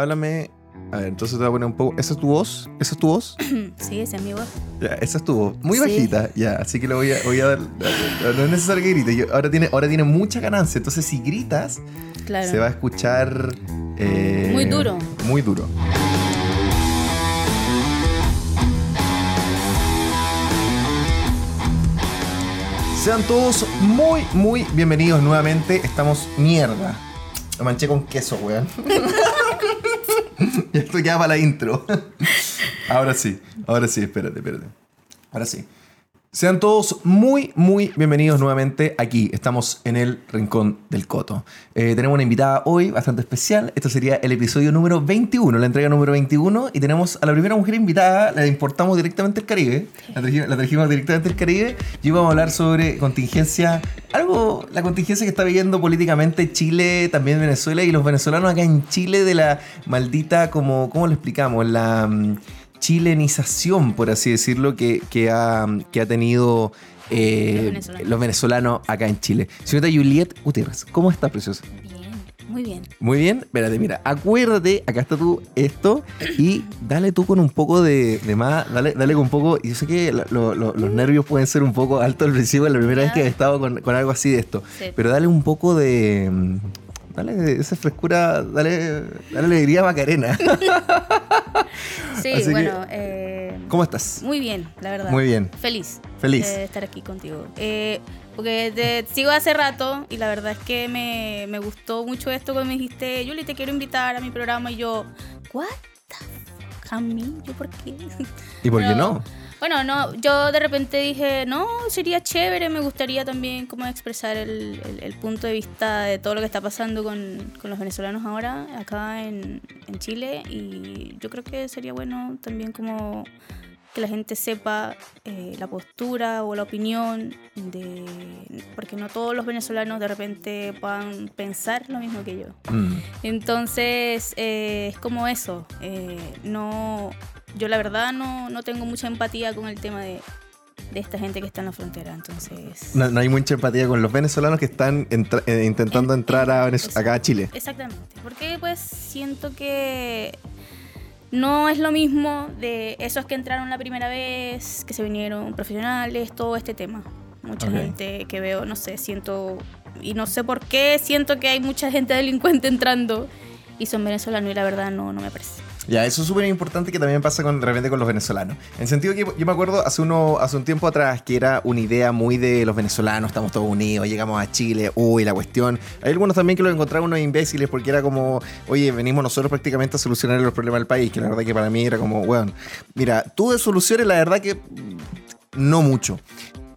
háblame. A ver, entonces te voy a poner un poco. ¿Esa es tu voz? ¿Esa es tu voz? Sí, esa es mi voz. Ya, esa es tu voz. Muy Sí. bajita, ya. Así que le voy a, voy a dar. No es necesario que grites. yo- ahora, tiene, ahora tiene mucha ganancia. Entonces, si gritas, Claro. se va a escuchar. eh, Muy duro. Muy duro. Sean todos muy, muy bienvenidos nuevamente. Estamos mierda. Lo manché con queso, weón. Esto ya para la intro. Ahora sí, ahora sí, espérate, espérate. Ahora sí. Sean todos muy, muy bienvenidos nuevamente aquí. Estamos en el Rincón del Coto. Eh, tenemos una invitada hoy bastante especial. Esto sería el episodio número 21, la entrega número 21. Y tenemos a la primera mujer invitada, la importamos directamente del Caribe. La trajimos, la trajimos directamente del Caribe. Y íbamos a hablar sobre contingencia, algo, la contingencia que está viviendo políticamente Chile, también Venezuela y los venezolanos acá en Chile de la maldita, como, ¿cómo lo explicamos? La... chilenización, por así decirlo, que, que, ha, que ha tenido eh, Los venezolanos. los venezolanos acá en Chile. Señorita Juliet Gutiérrez, ¿cómo está, preciosa? Bien, muy bien. Muy bien, espérate, mira, acuérdate, acá está tú esto, y dale tú con un poco de, de más, dale, dale con un poco, y yo sé que la- lo- lo- los nervios pueden ser un poco altos al principio, la primera vez que he estado con, con algo así de esto, Sí. pero dale un poco de... Dale esa frescura, dale, dale alegría a Macarena. Sí, Así que- bueno, eh, ¿Cómo estás? muy bien, la verdad. Muy bien. Feliz. Feliz. De estar aquí contigo. Eh, porque te sigo hace rato y la verdad es que me, me gustó mucho esto cuando me dijiste, Yuli, te quiero invitar a mi programa. Y yo, ¿what the fuck? ¿A mí? ¿Yo por qué? ¿Y por qué no? Bueno, no, yo de repente dije, no, sería chévere, me gustaría también como expresar el, el- el punto de vista de todo lo que está pasando con, con los venezolanos ahora acá en, en Chile y yo creo que sería bueno también como que la gente sepa eh, la postura o la opinión de... porque no todos los venezolanos de repente puedan pensar lo mismo que yo. Mm. Entonces, eh, es como eso. eh, no, yo la verdad no, no tengo mucha empatía con el tema de, de esta gente que está en la frontera. Entonces, No, no hay mucha empatía con los venezolanos que están entra- eh, intentando En- entrar a acá a Chile. exactamente. Porque pues siento que no es lo mismo de esos que entraron la primera vez, que se vinieron profesionales, todo este tema. Mucha gente que veo, no sé, siento, y no sé por qué, siento que hay mucha gente delincuente entrando y son venezolanos y la verdad no, no me parece. Ya, eso es súper importante que también pasa con, de repente con los venezolanos. En el sentido que yo me acuerdo hace, uno, hace un tiempo atrás que era una idea muy de los venezolanos, estamos todos unidos, llegamos a Chile, uy, la cuestión. Hay algunos también que lo encontraron unos imbéciles porque era como, oye, venimos nosotros prácticamente a solucionar los problemas del país, que la verdad que para mí era como, bueno, mira, tú de soluciones la verdad que no mucho.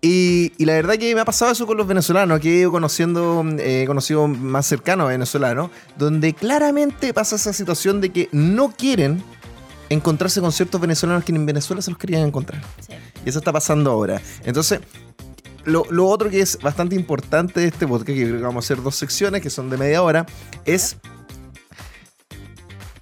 Y, y la verdad que me ha pasado eso con los venezolanos, que he ido conociendo, eh, he conocido más cercanos a venezolanos, donde claramente pasa esa situación de que no quieren encontrarse con ciertos venezolanos que en Venezuela se los querían encontrar. Sí. Y eso está pasando ahora. Entonces, lo, lo otro que es bastante importante de este podcast, que creo que vamos a hacer dos secciones que son de media hora, es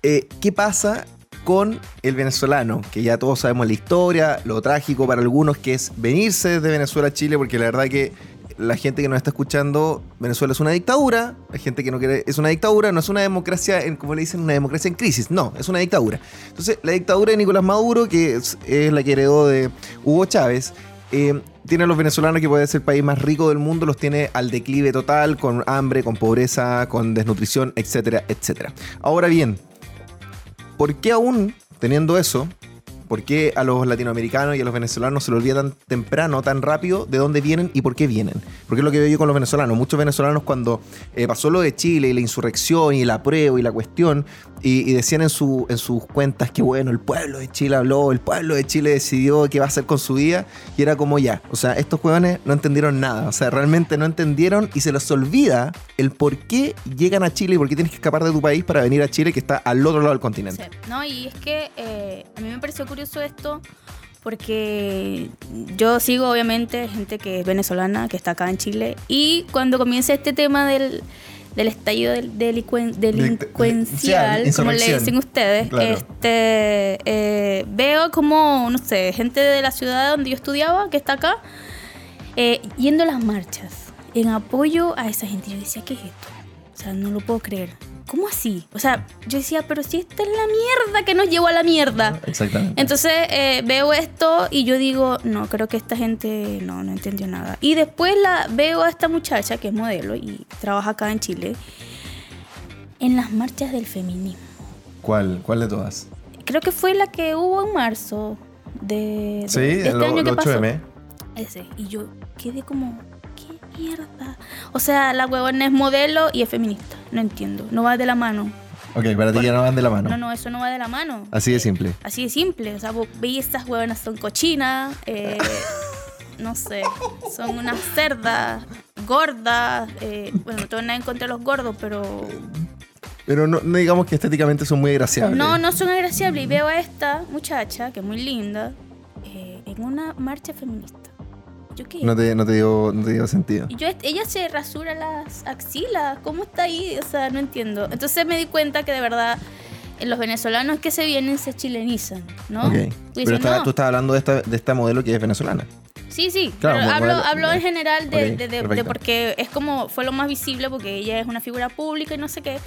eh, qué pasa con el venezolano, que ya todos sabemos la historia, lo trágico para algunos que es venirse desde Venezuela a Chile, porque la verdad que la gente que nos está escuchando, Venezuela es una dictadura, la gente que no quiere, es una dictadura, no es una democracia, en, como le dicen, una democracia en crisis, no, es una dictadura. Entonces, la dictadura de Nicolás Maduro, que es, la que heredó de Hugo Chávez, eh, tiene a los venezolanos que puede ser el país más rico del mundo, los tiene al declive total, con hambre, con pobreza, con desnutrición, etcétera, etcétera. Ahora bien, ¿por qué aún teniendo eso, por qué a los latinoamericanos y a los venezolanos se les olvida tan temprano, tan rápido, de dónde vienen y por qué vienen? Porque es lo que veo yo con los venezolanos. Muchos venezolanos cuando eh, pasó lo de Chile y la insurrección y la prueba y la cuestión, y, decían en, su, en sus cuentas que bueno, el pueblo de Chile habló, el pueblo de Chile decidió qué va a hacer con su vida, y era como ya, o sea, estos jóvenes no entendieron nada, o sea, realmente no entendieron y se les olvida el por qué llegan a Chile y por qué tienes que escapar de tu país para venir a Chile que está al otro lado del continente. No, y es que eh, a mí me pareció curioso esto porque yo sigo obviamente gente que es venezolana, que está acá en Chile, y cuando comienza este tema del, del estallido delincuencial, Insurrección. como le dicen ustedes, Claro. este, eh, veo como, no sé, gente de la ciudad donde yo estudiaba, que está acá, eh, yendo a las marchas en apoyo a esa gente. Yo decía, ¿qué es esto? O sea, no lo puedo creer. ¿Cómo así? O sea, yo decía, pero si esta es la mierda que nos llevó a la mierda. Exactamente. Entonces eh, veo esto y yo digo, no, creo que esta gente no, no entendió nada. Y después la veo a esta muchacha que es modelo y trabaja acá en Chile en las marchas del feminismo. ¿Cuál? ¿Cuál de todas? Creo que fue la que hubo en marzo de, de- Sí, este lo- año que pasó. 8M. Ese. Y yo quedé como, ¿qué mierda? O sea, la huevona es modelo y es feminista. No entiendo. No va de la mano. Ok, para ti ya no van de la mano. No, no, eso no va de la mano. Así de simple. Así de simple. O sea, vos veis estas huevonas son cochinas. eh, no sé. Son unas cerdas, gordas. eh, bueno, no tengo nada en contra de los gordos, pero. Pero no, no digamos que estéticamente son muy agraciables. No, no son agraciables. Y veo a esta muchacha, que es muy linda, eh, en una marcha feminista. ¿Yo qué? No te, no te dio, no te dio sentido. Y yo, ella se rasura las axilas. ¿Cómo está ahí? O sea, no entiendo. Entonces me di cuenta que de verdad eh, los venezolanos que se vienen se chilenizan, ¿no? Ok. Y Pero está- "No". tú estás hablando de esta, de esta modelo que es venezolana. Sí, sí. Claro, pero hablo, hablo en general de, Ok, de- de- porque es como fue lo más visible porque ella es una figura pública y no sé qué.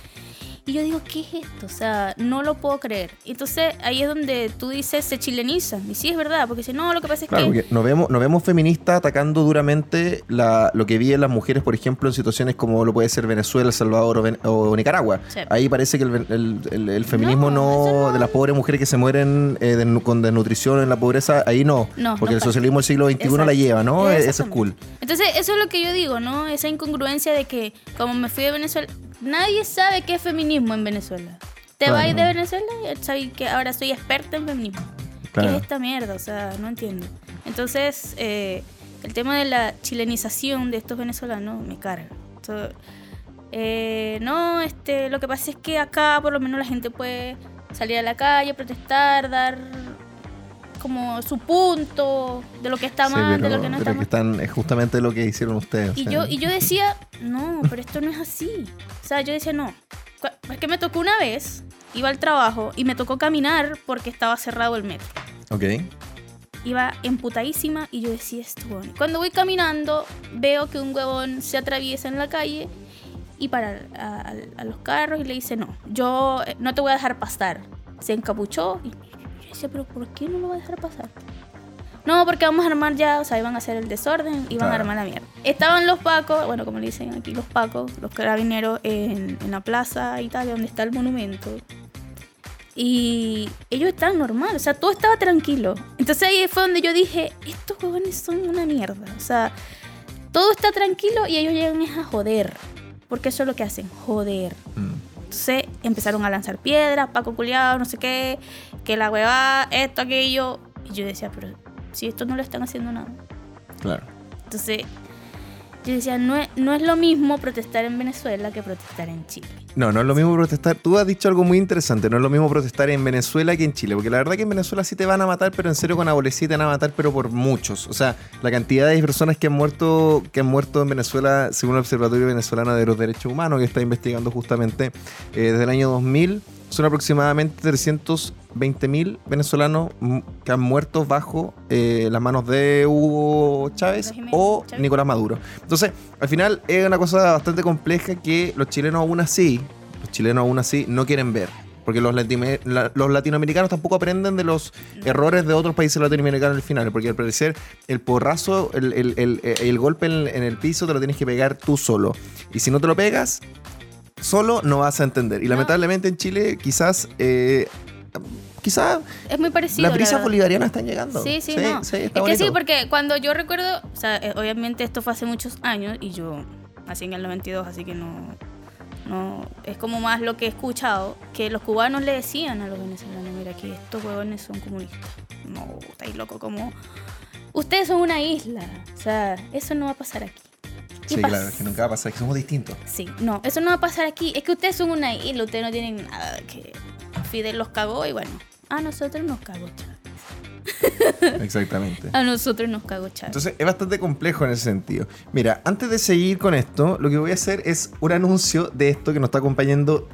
Y yo digo, ¿qué es esto? O sea, no lo puedo creer. Entonces ahí es donde tú dices, se chilenizan. Y sí, es verdad, porque si no, lo que pasa es Claro, que... nos vemos, nos vemos feministas atacando duramente la, lo que viven las mujeres, por ejemplo, en situaciones como lo puede ser Venezuela, El Salvador o, Ven- o Nicaragua. Sí. Ahí parece que el, ven- el- el- el feminismo No, de las pobres mujeres que se mueren eh, de- con desnutrición en la pobreza, ahí no. No, porque no el socialismo del siglo XXI la lleva, ¿no? Eso es cool. Entonces, eso es lo que yo digo, ¿no? Esa incongruencia de que, como me fui de Venezuela, nadie sabe qué es feminismo en Venezuela. Te Claro. vas de Venezuela y sabes que ahora soy experta en feminismo. Claro. ¿Qué es esta mierda? O sea, no entiendo. Entonces, eh, el tema de la chilenización de estos venezolanos me carga. Eh, no, este, lo que pasa es que acá por lo menos la gente puede salir a la calle, protestar, dar como su punto de lo que está Sí, mal, pero, de lo que no pero está que mal. están, es justamente lo que hicieron ustedes. Y o yo, y yo decía, no, pero esto no es así. O sea, yo decía, no. Es que me tocó una vez, iba al trabajo y me tocó caminar porque estaba cerrado el metro. Ok. Iba emputadísima y yo decía esto. Y Cuando voy caminando, veo que un huevón se atraviesa en la calle y para a, a- a los carros y le dice, no, yo eh, no te voy a dejar pasar. Se encapuchó y decía, pero ¿por qué no lo va a dejar pasar? No, porque vamos a armar ya, o sea, iban a hacer el desorden, iban a Claro. armar la mierda. Estaban los pacos, bueno, como le dicen aquí los pacos, los carabineros en, en la plaza Italia, donde está el monumento. Y ellos estaban normal, o sea, todo estaba tranquilo. Entonces ahí fue donde yo dije, estos huevones son una mierda. O sea, todo está tranquilo y ellos llegan es a joder. Porque eso es lo que hacen, joder. Mm. Entonces empezaron a lanzar piedras, Paco culiado, no sé qué, que la huevada, esto, aquello. Y yo decía, pero si esto no le están haciendo nada. Claro. Entonces yo decía, no es, no es lo mismo protestar en Venezuela que protestar en Chile. No, no es lo mismo protestar. Tú has dicho algo muy interesante. No es lo mismo protestar en Venezuela que en Chile. Porque la verdad que en Venezuela sí te van a matar, pero en serio con aborrecida te van a matar, pero por muchos. O sea, la cantidad de personas que han muerto, que han muerto en Venezuela, según el Observatorio Venezolano de los Derechos Humanos, que está investigando justamente eh, desde el año 2000, son aproximadamente 320.000 venezolanos que han muerto bajo eh, las manos de Hugo Chávez o Chávez. Nicolás Maduro. Entonces, al final es una cosa bastante compleja que los chilenos aún así, los chilenos aún así no quieren ver. Porque los, latime- la- los latinoamericanos tampoco aprenden de los errores de otros países latinoamericanos al final. Porque al parecer el porrazo, el, el- el- el golpe en, en el piso te lo tienes que pegar tú solo. Y si no te lo pegas, solo no vas a entender. Y No. lamentablemente en Chile quizás... eh, Quizás Es muy parecido. las la brisas verdad. bolivarianas están llegando. Sí, sí, no. está es que sí, porque cuando yo recuerdo, o sea, eh, obviamente esto fue hace muchos años y yo nací en el 92, así que no, no, es como más lo que he escuchado, que los cubanos le decían a los venezolanos, mira, aquí estos huevones son comunistas. No, estáis loco, como... Ustedes son una isla, o sea, eso no va a pasar aquí. ¿Qué Sí, pasa? claro, es que nunca va a pasar, es que somos distintos. Sí, no, eso no va a pasar aquí. Es que ustedes son una isla, ustedes no tienen nada que... Fidel los cagó y bueno, a nosotros nos cagó Chávez. Exactamente. A nosotros nos cagó Chávez. Entonces es bastante complejo en ese sentido. Mira, antes de seguir con esto, lo que voy a hacer es un anuncio de esto que nos está acompañando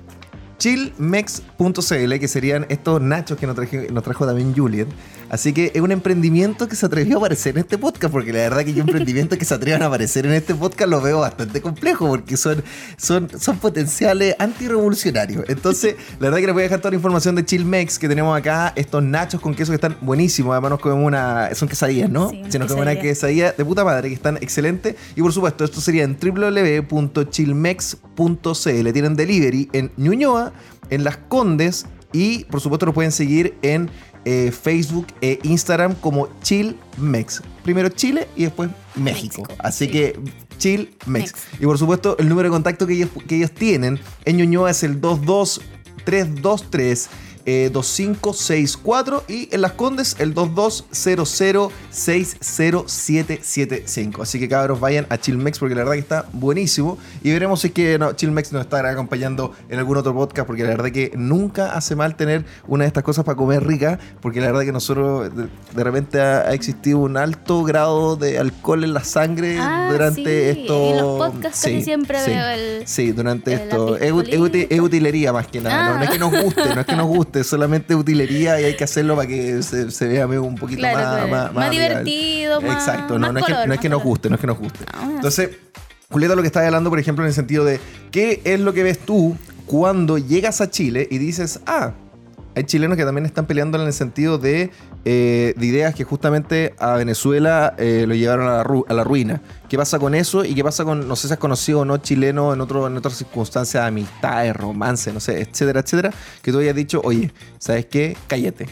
chillmex.cl, que serían estos nachos que nos, traje- nos trajo también Juliet. Así que es un emprendimiento que se atrevió a aparecer en este podcast, porque la verdad que yo emprendimientos que se atrevan a aparecer en este podcast lo veo bastante complejo, porque son, son, son potenciales antirrevolucionarios. Entonces, la verdad que les voy a dejar toda la información de Chillmex que tenemos acá, estos nachos con queso que están buenísimos, además nos comemos una... son quesadillas, ¿no? Sí, Se nos comemos una quesadilla. de puta madre, que están excelentes. Y por supuesto, esto sería en www.chillmex.cl. Tienen delivery en Ñuñoa, en Las Condes y por supuesto lo pueden seguir en eh, Facebook e Instagram como Chillmex. Primero Chile y después México. México, Así sí. que Chillmex. Mex. Y por supuesto, el número de contacto que ellos, que ellos tienen en Ñuñoa es el 22323. Eh, 2564 y en Las Condes el 2200607775. Así que cabros vayan a Chillmex porque la verdad que está buenísimo y veremos si es que no, Chillmex nos estará acompañando en algún otro podcast porque la verdad que nunca hace mal tener una de estas cosas para comer rica porque la verdad que nosotros de, de repente ha, ha existido un alto grado de alcohol en la sangre Ah, durante sí, esto. en los podcasts casi siempre veo el- Sí, durante el- esto. Es, ut- es uti- es utilería más que nada. No, no es que nos guste, no es que nos guste, solamente utilería y hay que hacerlo para que se, se vea un poquito Claro, más, claro. más, Más amigable. divertido, más- Exacto, no, es que, no es que nos guste, no es que nos guste. Ah. Entonces, Julieta, lo que estás hablando, por ejemplo, en el sentido de qué es lo que ves tú cuando llegas a Chile y dices, ah, hay chilenos que también están peleando en el sentido de, eh, de ideas que justamente a Venezuela eh, lo llevaron a la, ru- a la ruina. ¿Qué pasa con eso? ¿Y qué pasa con, no sé si has conocido o no, chilenos en, otro, en otras circunstancias, amistades, romance, no sé, etcétera, etcétera, que tú hayas dicho, oye, ¿sabes qué? Cállate.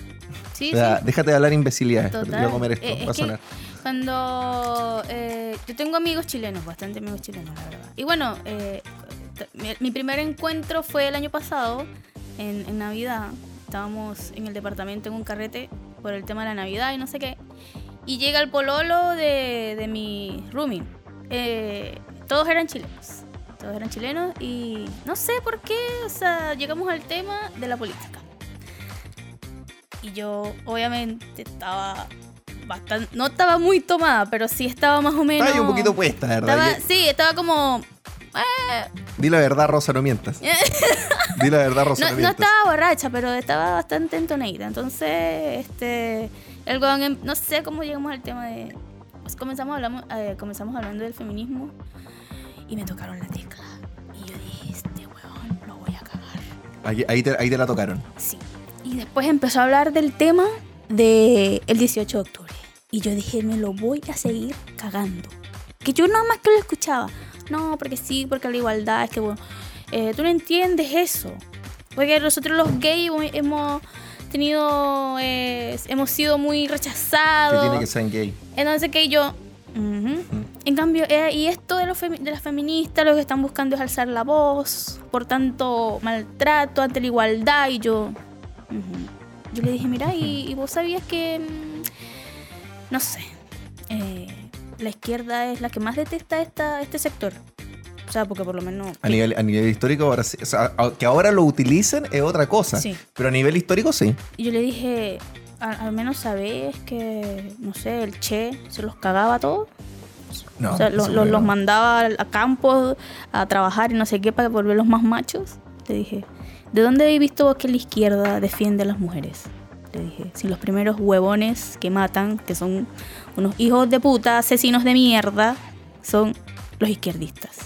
Sí, O sea, sí. déjate de hablar imbecilidades. Total. Voy a comer esto, Eh, es va a sonar. Cuando eh, yo tengo amigos chilenos, bastante amigos chilenos, la verdad. Y bueno, eh, mi, mi primer encuentro fue el año pasado, en, en Navidad. Estábamos en el departamento en un carrete por el tema de la Navidad y no sé qué. Y llega el pololo de, de mi roomie. Eh, todos eran chilenos. Todos eran chilenos y no sé por qué, o sea, llegamos al tema de la política. Y yo, obviamente, estaba bastante. No estaba muy tomada, pero sí estaba más o menos. Estaba un poquito puesta, ¿verdad? Estaba- sí, estaba como. Di la verdad, Rosa, no mientas. Di la verdad, Rosa, No, no, estaba borracha, pero estaba bastante entoneída. Entonces, este. El weón em- no sé cómo llegamos al tema de. pues comenzamos, hablamos, eh, comenzamos hablando del feminismo y me tocaron la tecla. Y yo dije, este weón lo voy a cagar. Ahí, ahí te, ahí te la tocaron. Sí. Y después empezó a hablar del tema del el 18 de octubre. Y yo dije, me lo voy a seguir cagando. Que yo nada más que lo escuchaba. No, porque sí, porque la igualdad es que, bueno, eh, tú no entiendes eso. Porque nosotros los gays hemos tenido, eh, hemos sido muy Que rechazados. tiene que ser gay. Entonces que yo... ujú. En cambio, eh, y esto de, los de las feministas lo que están buscando es alzar la voz por tanto maltrato ante la igualdad y yo... Yo le dije, mira, y, y vos sabías que... mm, No sé. eh, la izquierda es la que más detesta esta, este sector. O sea, porque por lo menos... A nivel, a nivel histórico, ahora sí. O sea, a- que ahora lo utilicen es otra cosa. Sí. Pero a nivel histórico, sí. Y yo le dije, "Al- al menos sabés que, no sé, el Che se los cagaba a todos. No, o sea, lo- eso lo- los mandaba al- a campos a trabajar y no sé qué para volverlos más machos. Le dije, ¿de dónde habéis visto vos que la izquierda defiende a las mujeres? Le dije, si los primeros huevones que matan, que son unos hijos de puta, asesinos de mierda, son los izquierdistas.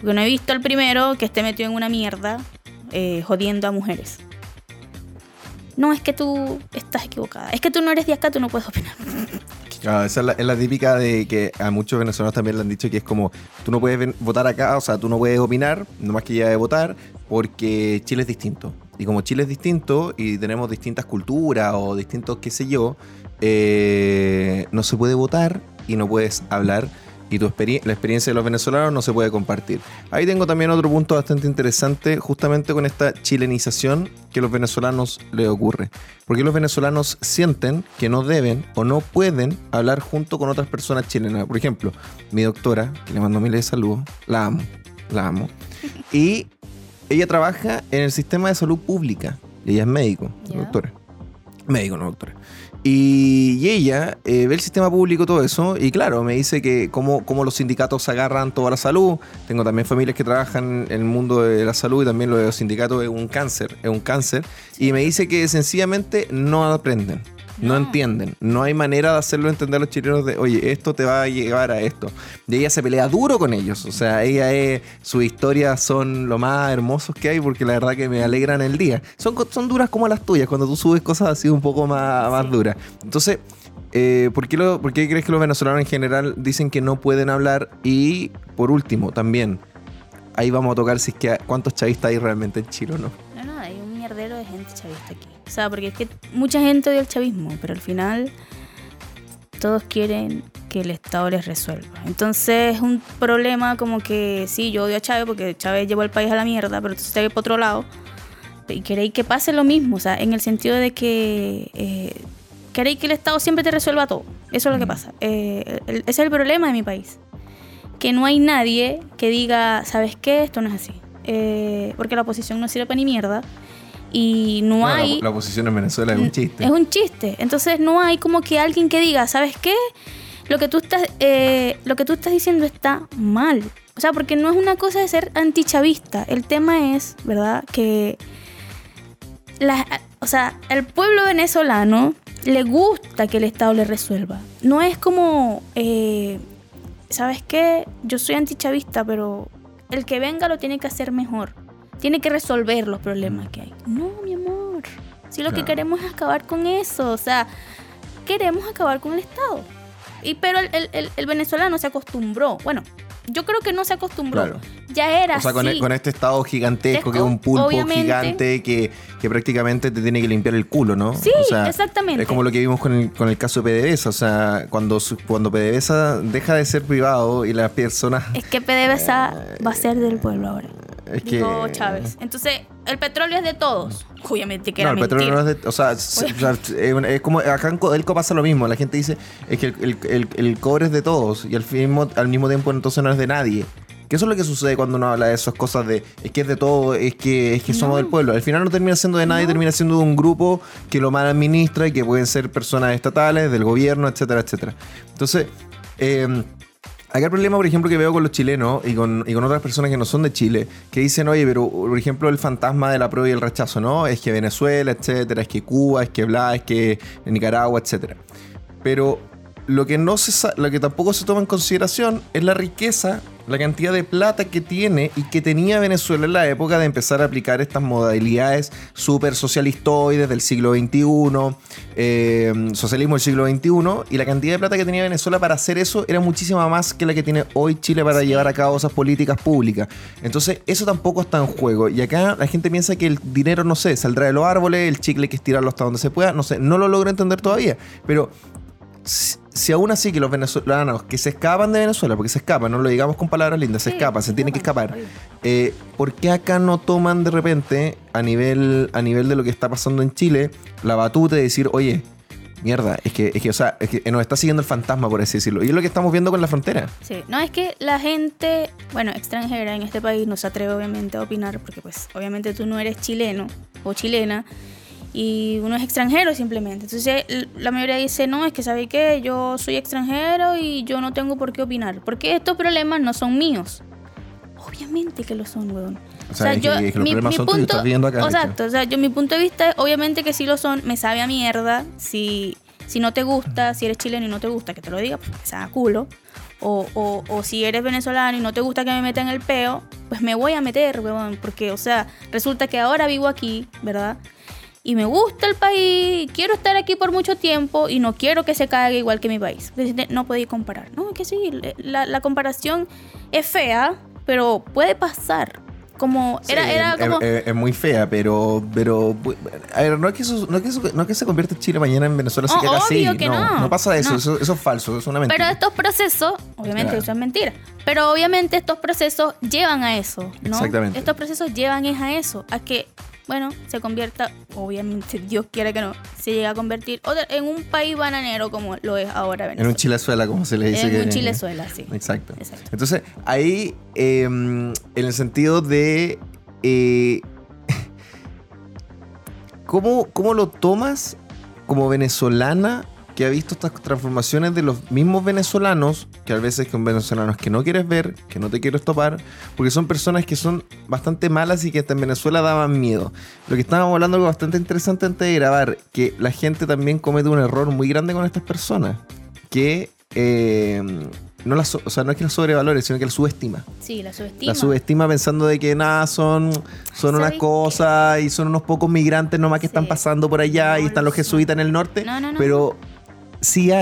Porque no he visto al primero que esté metido en una mierda eh, jodiendo a mujeres. No, es que tú estás equivocada. Es que tú no eres de acá, tú no puedes opinar. Ah, esa es la, es la típica de que a muchos venezolanos también le han dicho que es como, tú no puedes votar acá, o sea, tú no puedes opinar, nomás que ya de votar, porque Chile es distinto. Y como Chile es distinto y tenemos distintas culturas o distintos qué sé yo, eh, no se puede votar y no puedes hablar y tu la experiencia de los venezolanos no se puede compartir. Ahí tengo también otro punto bastante interesante, justamente con esta chilenización que a los venezolanos les ocurre. Porque los venezolanos sienten que no deben o no pueden hablar junto con otras personas chilenas. Por ejemplo, mi doctora, que le mando miles de saludos, la amo, la amo. Y ella trabaja en el sistema de salud pública. Y ella es médico, doctora. Médico, no doctora. Y, y ella eh, ve el sistema público, todo eso, y claro, me dice que cómo, cómo los sindicatos agarran toda la salud. Tengo también familias que trabajan en el mundo de la salud y también lo de los sindicatos es un cáncer, es un cáncer. Y me dice que sencillamente no aprenden. No. Entienden. No hay manera de hacerlo entender a los chilenos de, oye, esto te va a llevar a esto. Y ella se pelea duro con ellos. O sea, ella es, sus historias son lo más hermosos que hay porque la verdad que me alegran el día. Son, son duras como las tuyas, cuando tú subes cosas así un poco más, más duras. Entonces, eh, ¿por, qué lo- por qué crees que los venezolanos en general dicen que no pueden hablar? Y por último, también, ahí vamos a tocar si es que cuántos chavistas hay realmente en Chile o no. No, no, hay un mierdero de gente chavista aquí. O sea, porque es que mucha gente odia el chavismo, pero al final todos quieren que el Estado les resuelva. Entonces es un problema como que sí, yo odio a Chávez porque Chávez llevó el país a la mierda, pero entonces ve por otro lado. Y queréis que pase lo mismo, o sea, en el sentido de que eh, queréis que el Estado siempre te resuelva todo. Eso es lo que pasa. Eh, el- ese es el problema de mi país. Que no hay nadie que diga, ¿sabes qué? Esto no es así. Eh, porque la oposición no sirve para ni mierda. Y no, No, la- hay... la, oposición en Venezuela es un chiste. Es un chiste. Entonces no hay como que alguien que diga, ¿sabes qué? Lo que tú estás, eh, lo que tú estás diciendo está mal. O sea, porque no es una cosa de ser antichavista. El tema es, ¿verdad? Que la- o sea, el pueblo venezolano le gusta que el Estado le resuelva. No es como, eh, ¿sabes qué? Yo soy antichavista, pero el que venga lo tiene que hacer mejor. Tiene que resolver los problemas que hay. No, mi amor. Si lo que queremos es acabar con eso, o sea, queremos acabar con el Estado. Y pero el, el- el- el venezolano se acostumbró. Bueno, yo creo que no se acostumbró. Claro. Ya era O sea, con, así. e- con este estado gigantesco, que es un pulpo Obviamente. gigante que, que prácticamente te tiene que limpiar el culo, ¿no? Sí, O sea, exactamente. Es como lo que vimos con el, con el caso de PDVSA. O sea, cuando, cuando PDVSA deja de ser privado y las personas. Es que PDVSA va a ser del pueblo ahora. Es que. Dijo Chávez. Entonces, el petróleo es de todos. Obviamente que No, era el petróleo no es de. O sea, se- o sea, es como. Acá en Codelco pasa lo mismo. La gente dice es que el, el- el- el cobre es de todos y al, mismo, al mismo tiempo entonces no es de nadie. Que eso es lo que sucede cuando uno habla de esas cosas de es que es de todo, es que, es que somos No. del pueblo. Al final no termina siendo de nadie, No. termina siendo de un grupo que lo mal administra y que pueden ser personas estatales, del gobierno, etcétera, etcétera. Entonces, eh, Acá el problema, por ejemplo, que veo con los chilenos y con, otras personas que no son de Chile, que dicen, oye, pero por ejemplo, el fantasma de la prueba y el rechazo, ¿no? Es que Venezuela, etcétera, es que Cuba, es que bla, es que Nicaragua, etcétera. Pero lo que, no se, lo que tampoco se toma en consideración es la riqueza, la cantidad de plata que tiene y que tenía Venezuela en la época de empezar a aplicar estas modalidades súper socialistoides del siglo XXI, eh, socialismo del siglo XXI, y la cantidad de plata que tenía Venezuela para hacer eso era muchísima más que la que tiene hoy Chile para llevar a cabo esas políticas públicas. Entonces, eso tampoco está en juego. Y acá la gente piensa que el dinero, no sé, saldrá de los árboles, el chicle hay que estirarlo hasta donde se pueda, no sé, no lo logro entender todavía, pero si, aún así que los venezolanos que se escapan de Venezuela, porque se escapan, no lo digamos con palabras lindas, se Sí, escapan, se tienen que escapar, eh, ¿por qué acá no toman de repente, a nivel, a nivel de lo que está pasando en Chile, la batuta de decir, oye, mierda, es que, es que, o sea, es que nos está siguiendo el fantasma, por así decirlo? Y es lo que estamos viendo con la frontera. Sí, no es que la gente, bueno, extranjera en este país no se atreve obviamente a opinar porque pues obviamente tú no eres chileno o chilena y uno es extranjero simplemente. Entonces la mayoría dice, no, es que sabe qué, yo soy extranjero y yo no tengo por qué opinar, porque estos problemas no son míos. Obviamente que lo son, weón. O sea, acá, de hecho. Exacto, o sea, yo mi punto de vista, obviamente que sí lo son, me sabe a mierda, si, si no te gusta, si eres chileno y no te gusta que te lo diga, pues me sabe a culo. O, o, o si eres venezolano y no te gusta que me metan el peo, pues me voy a meter, weón, porque, o sea, resulta que ahora vivo aquí, ¿verdad? Y me gusta el país, quiero estar aquí por mucho tiempo y no quiero que se caiga igual que mi país. No podéis comparar. No, es que sí, la, la comparación es fea, pero puede pasar. Como, era, Sí, era es, como... es- es muy fea, pero, pero a ver, no es que eso, no es que, eso- no es que se convierta Chile mañana en Venezuela, Oh, que haga así. que no. no pasa eso, No. eso, eso es falso, eso es una mentira. Pero estos procesos, obviamente Claro. eso es mentira, pero obviamente estos procesos llevan a eso, ¿no? Exactamente. Estos procesos llevan es a eso, a que, bueno, se convierta, obviamente Dios quiera que no, se llegue a convertir otra- en un país bananero como lo es ahora en Venezuela. un Chilezuela, como se le dice. En que- un Chilezuela, sí. Exacto. Exacto. Entonces, ahí, eh, en el sentido de. eh, ¿cómo, ¿Cómo lo tomas como venezolana que ha visto estas transformaciones de los mismos venezolanos, que a veces son venezolanos que no quieres ver, que no te quieres topar, porque son personas que son bastante malas y que hasta en Venezuela daban miedo. Lo que estábamos hablando algo bastante interesante antes de grabar, que la gente también comete un error muy grande con estas personas, que eh, no, la o sea, no es que la sobrevalore, sino que la subestima. Sí, la subestima. La subestima pensando de que nada, son, son unas ¿Sabes cosas y son unos pocos migrantes nomás que están pasando por allá y están lo los jesuitas en el norte. No, no, no. Pero sí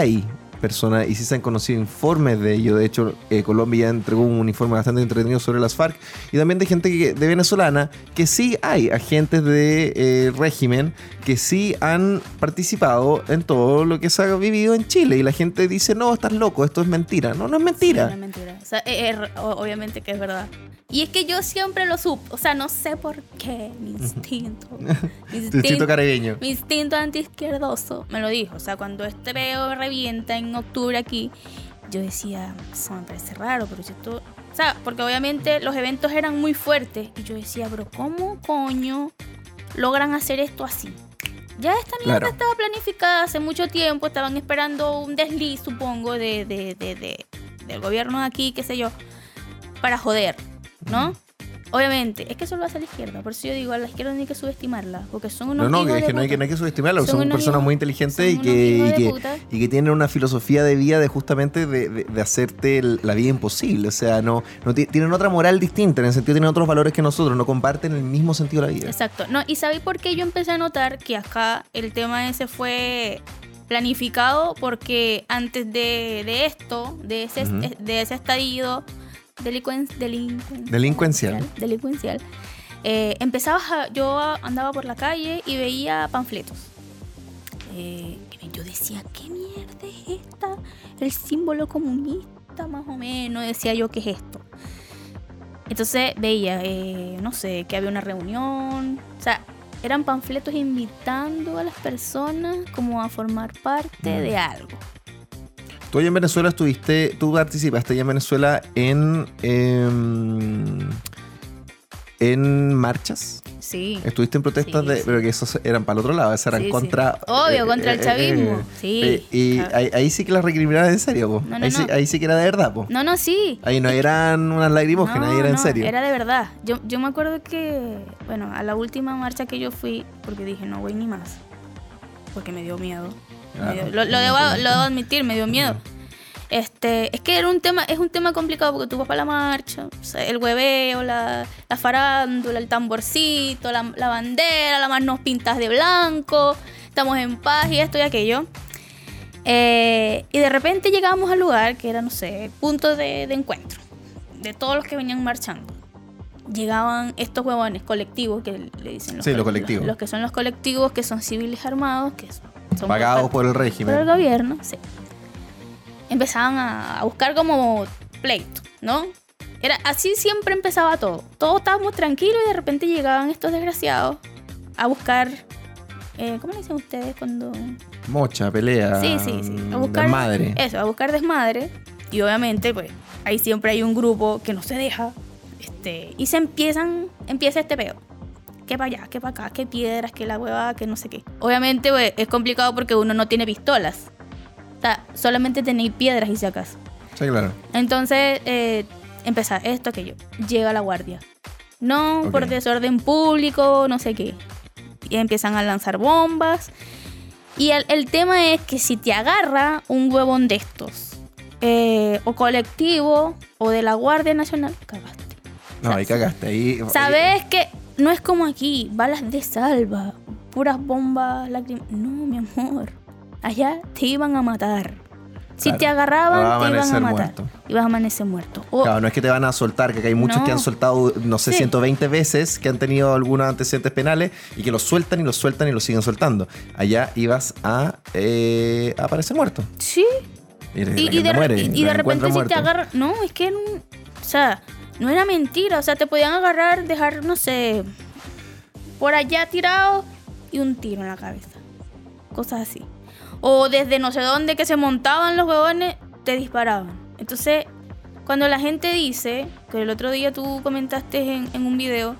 personas y sí se han conocido informes de ello. De hecho, eh, Colombia ya entregó un informe bastante entretenido sobre las FARC y también de gente que- de venezolana que sí hay agentes de eh, régimen que sí han participado en todo lo que se ha vivido en Chile y la gente dice, no, estás loco, esto es mentira. No, no es Sí, mentira. no es mentira. O sea, eh, eh, obviamente que es verdad. Y es que yo siempre lo supe. O sea, no sé por qué. Mi instinto. mi Tu instinto caribeño. Mi instinto antiizquierdoso me lo dijo. O sea, cuando este veo revienta en octubre aquí, yo decía, eso me parece raro, pero si esto. O sea, porque obviamente los eventos eran muy fuertes. Y yo decía, pero ¿cómo coño logran hacer esto así? Ya esta mierda Claro. estaba planificada hace mucho tiempo. Estaban esperando un desliz, supongo, de, de, de, de- del gobierno de aquí, qué sé yo, para joder, ¿no? Obviamente, es que eso lo hace la izquierda. Por eso yo digo, a la izquierda no hay que subestimarla. Porque son unos No, no, es que no, hay que, no hay que subestimarlo, Son personas hijos- muy inteligentes y que, y, que, puta. y que tienen una filosofía de vida de justamente de, de- de hacerte la vida imposible. O sea, no, no ti- tienen otra moral distinta, en el sentido tienen otros valores que nosotros, no comparten el mismo sentido de la vida. Exacto. No, y sabéis por qué yo empecé a notar que acá el tema ese fue planificado porque antes de, de esto, de ese, de ese estallido delincuencial, Delincuencial. delincuencial, eh, empezaba yo andaba por la calle y veía panfletos. Eh, yo decía, ¿qué mierda es esta? El símbolo comunista, más o menos, decía yo, ¿qué es esto? Entonces veía, eh, no sé, que había una reunión. O sea, eran panfletos invitando a las personas como a formar parte Mm. de algo. Tú allá en Venezuela estuviste, tú participaste allá en Venezuela en, em, en marchas. Sí. Estuviste en protestas Sí, de, sí. pero que esos eran para el otro lado, esas eran Sí, sí. contra. Obvio, contra el chavismo. Sí. eh, y Ah. ahí, ahí sí que las recriminaban en serio, po. No, no, ahí, Sí, no. ahí sí que era de verdad, po. No, no, sí. Ahí no eran unas lagrimógenas, ahí era en serio. Era de verdad. Yo, yo me acuerdo que, bueno, a la última marcha que yo fui, porque dije, no voy ni más. Porque me dio miedo. Dio- no, lo, lo debo, lo debo admitir, me dio miedo. Este, es que era un tema, es un tema complicado porque tú vas para la marcha, o sea, el hueveo, la, la farándula, el tamborcito, la, la bandera, las manos pintas de blanco, estamos en paz y esto y aquello. Eh, y de repente llegamos al lugar que era, no sé, punto de, de encuentro de todos los que venían marchando. Llegaban estos huevones colectivos que le dicen los, Sí, los col- colectivos. Los, que son los colectivos, que son civiles armados, que son Pagados por el por el régimen. gobierno, sí. Empezaban a, buscar como pleito, ¿no? Era así siempre empezaba todo. Todos estábamos tranquilos y de repente llegaban estos desgraciados a buscar. eh, ¿Cómo le dicen ustedes cuando.? Mocha, pelea. Sí, sí, sí. A mm, buscar. Madre. Eso, a buscar desmadre. Y obviamente, pues, ahí siempre hay un grupo que no se deja. Este, y se empiezan, empieza este peo. Que para allá, que para acá, que piedras, que la hueva, que no sé qué. Obviamente, pues, es complicado porque uno no tiene pistolas. O sea, solamente tenéis piedras y sacas. Sí, claro. Entonces, eh, empezar esto, aquello. Llega la guardia. No, por desorden público, no sé qué. Y empiezan a lanzar bombas. Y el, el tema es que si te agarra un huevón de estos, eh, o colectivo, o de la Guardia Nacional, cagaste. No, ahí cagaste. Ahí, ¿Sabes que no es como aquí? Balas de salva, puras bombas lacrim... No, mi amor. Allá te iban a matar. Si Claro. te agarraban, te iban a matar. muerto. Ibas a amanecer muerto. Claro, no es que te van a soltar, que hay muchos No. que han soltado, no sé, Sí. 120 veces, que han tenido algunos antecedentes penales y que los sueltan y los sueltan y los siguen soltando. Allá ibas a eh, a aparecer muerto. Sí. Y, de, muere, y- de repente si te agarran... No, es que... era un- O sea, no era mentira. O sea, te podían agarrar, dejar, no sé... Por allá tirado y un tiro en la cabeza. Cosas así. O desde no sé dónde que se montaban los huevones, te disparaban. Entonces, cuando la gente dice, que el otro día tú comentaste en, en un video,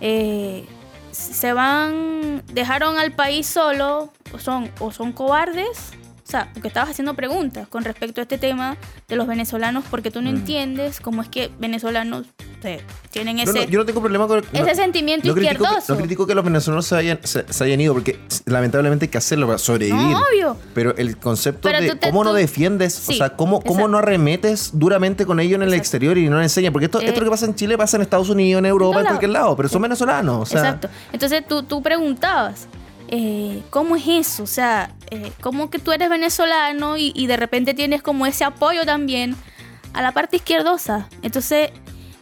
eh, se van, dejaron al país solo son o son cobardes, o sea, porque estabas haciendo preguntas con respecto a este tema de los venezolanos, porque tú no Mm. entiendes cómo es que venezolanos eh, tienen ese, no, yo no tengo problema con ese sentimiento no critico, que, izquierdoso. no critico que los venezolanos se hayan, se, se hayan ido, porque lamentablemente hay que hacerlo para sobrevivir. Obvio. Pero el concepto Pero de tú cómo no defiendes, o sea, cómo, cómo no arremetes duramente con ellos en el Exacto. exterior y no les enseñas. Porque esto, Eh, esto que pasa en Chile pasa en Estados Unidos, en Europa, en cualquier lado, pero son venezolanos. O sea, Exacto. Entonces tú, tú preguntabas, eh, ¿cómo es eso? O sea, eh, ¿cómo que tú eres venezolano y, y de repente tienes como ese apoyo también a la parte izquierdosa? Entonces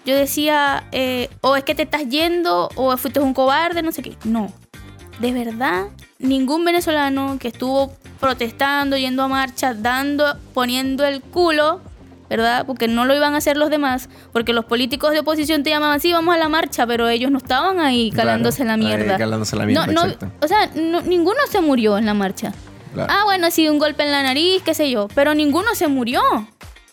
yo decía, eh, o es que te estás yendo, o fuiste un cobarde, no sé qué. No. De verdad, ningún venezolano que estuvo protestando, yendo a marcha, dando, poniendo el culo, ¿verdad? Porque no lo iban a hacer los demás, porque los políticos de oposición te llamaban, sí, vamos a la marcha, pero ellos no estaban ahí Claro, calándose la ahí mierda. calándose la mierda, No, no, o sea, no- ninguno se murió en la marcha. Ah, bueno, sí, un golpe en la nariz, qué sé yo, pero ninguno se murió.